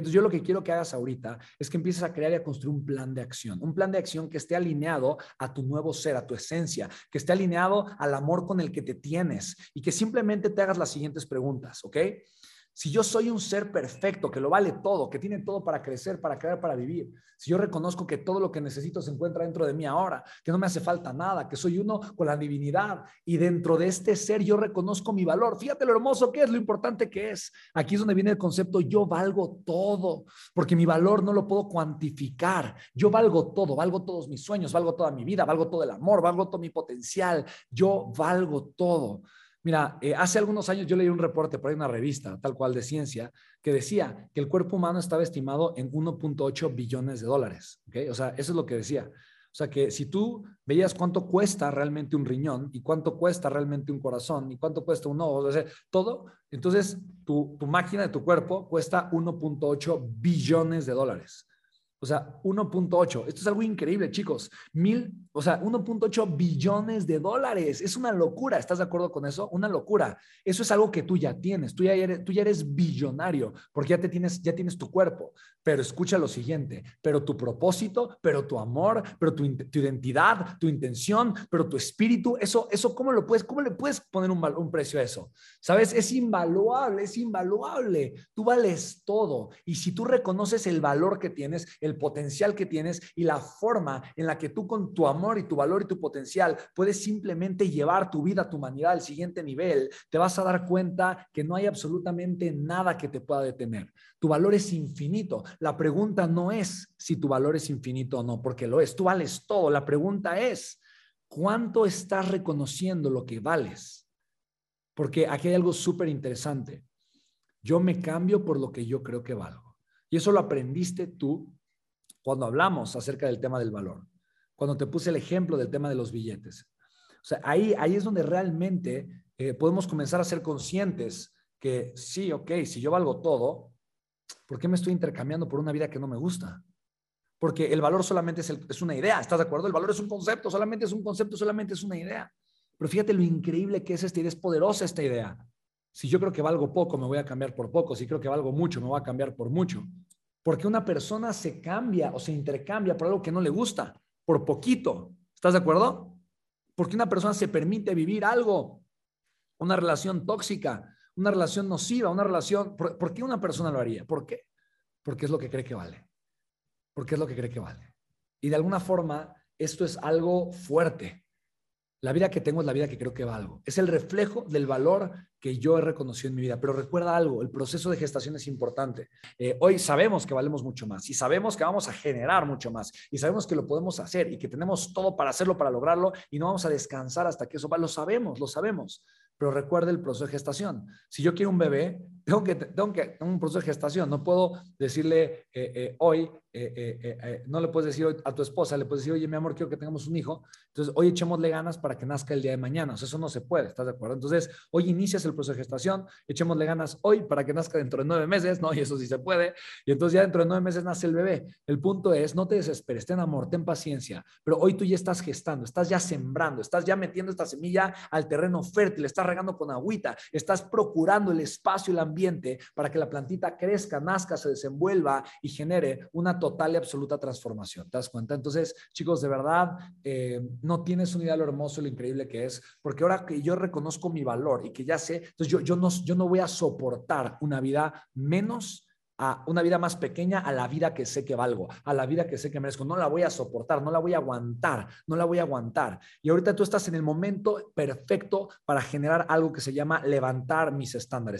Entonces yo lo que quiero que hagas ahorita es que empieces a crear y a construir un plan de acción, un plan de acción que esté alineado a tu nuevo ser, a tu esencia, que esté alineado al amor con el que te tienes y que simplemente te hagas las siguientes preguntas, ¿ok? Si yo soy un ser perfecto, que lo vale todo, que tiene todo para crecer, para crear, para vivir, si yo reconozco que todo lo que necesito se encuentra dentro de mí ahora, que no me hace falta nada, que soy uno con la divinidad y dentro de este ser yo reconozco mi valor. Fíjate lo hermoso que es, lo importante que es. Aquí es donde viene el concepto yo valgo todo, porque mi valor no lo puedo cuantificar. Yo valgo todo, valgo todos mis sueños, valgo toda mi vida, valgo todo el amor, valgo todo mi potencial. Yo valgo todo. Mira, eh, hace algunos años yo leí un reporte por ahí una revista, tal cual de ciencia, que decía que el cuerpo humano estaba estimado en 1.8 billones de dólares. O sea, eso es lo que decía. O sea, que si tú veías cuánto cuesta realmente un riñón y cuánto cuesta realmente un corazón y cuánto cuesta un ojo, o sea, todo, entonces tu, tu máquina de tu cuerpo cuesta 1.8 billones de dólares. O sea, 1.8. Esto es algo increíble, chicos. Mil, o sea, 1.8 billones de dólares. Es una locura. ¿Estás de acuerdo con eso? Una locura. Eso es algo que tú ya tienes. Tú ya eres, tú ya eres billonario porque ya te tienes, ya tienes tu cuerpo. Pero escucha lo siguiente. Pero tu propósito, pero tu amor, pero tu, tu identidad, tu intención, pero tu espíritu, eso, eso, ¿cómo lo puedes, cómo le puedes poner un, un precio a eso? Sabes, es invaluable, es invaluable. Tú vales todo. Y si tú reconoces el valor que tienes, el potencial que tienes y la forma en la que tú con tu amor y tu valor y tu potencial puedes simplemente llevar tu vida, tu humanidad al siguiente nivel, te vas a dar cuenta que no hay absolutamente nada que te pueda detener. Tu valor es infinito. La pregunta no es si tu valor es infinito o no, porque lo es. Tú vales todo. La pregunta es, ¿cuánto estás reconociendo lo que vales? Porque aquí hay algo súper interesante. Yo me cambio por lo que yo creo que valgo. Y eso lo aprendiste tú cuando hablamos acerca del tema del valor, cuando te puse el ejemplo del tema de los billetes. O sea, ahí, ahí es donde realmente eh, podemos comenzar a ser conscientes que sí, ok, si yo valgo todo, ¿por qué me estoy intercambiando por una vida que no me gusta? Porque el valor solamente es, es una idea, ¿estás de acuerdo? El valor es un concepto, solamente es un concepto, solamente es una idea. Pero fíjate lo increíble que es esta idea, es poderosa esta idea. Si yo creo que valgo poco, me voy a cambiar por poco. Si creo que valgo mucho, me voy a cambiar por mucho. Porque una persona se cambia o se intercambia por algo que no le gusta, por poquito. ¿Estás de acuerdo? Porque una persona se permite vivir algo, una relación tóxica, una relación nociva, una relación... ¿Por, qué una persona lo haría? ¿Por qué? Porque es lo que cree que vale. Porque es lo que cree que vale. Y de alguna forma, esto es algo fuerte. La vida que tengo es la vida que creo que valgo. Es el reflejo del valor que yo he reconocido en mi vida. Pero recuerda algo, el proceso de gestación es importante. Eh, hoy sabemos que valemos mucho más y sabemos que vamos a generar mucho más y sabemos que lo podemos hacer y que tenemos todo para hacerlo, para lograrlo y no vamos a descansar hasta que eso va. Lo sabemos, lo sabemos. Pero recuerda el proceso de gestación. Si yo quiero un bebé, tengo que, tengo que un proceso de gestación. No puedo decirle eh, eh, hoy, eh, no le puedes decir a tu esposa, le puedes decir, oye, mi amor, quiero que tengamos un hijo. Entonces, hoy echémosle ganas para que nazca el día de mañana. O sea, eso no se puede, ¿estás de acuerdo? Entonces, hoy inicias el proceso de gestación, echémosle ganas hoy para que nazca dentro de nueve meses, ¿no? Y eso sí se puede. Y entonces ya dentro de nueve meses nace el bebé. El punto es, no te desesperes, ten amor, ten paciencia. Pero hoy tú ya estás gestando, estás ya sembrando, estás ya metiendo esta semilla al terreno fértil, estás regando con agüita, estás procurando el espacio el ambiente para que la plantita crezca, nazca, se desenvuelva y genere una total y absoluta transformación. ¿Te das cuenta? Entonces, chicos, de verdad, eh, no tienes una idea de lo hermoso y lo increíble que es, porque ahora que yo reconozco mi valor y que ya sé, entonces yo, yo, no, yo no voy a soportar una vida menos a una vida más pequeña a la vida que sé que valgo, a la vida que sé que merezco. No la voy a soportar, no la voy a aguantar, no la voy a aguantar. Y ahorita tú estás en el momento perfecto para generar algo que se llama levantar mis estándares.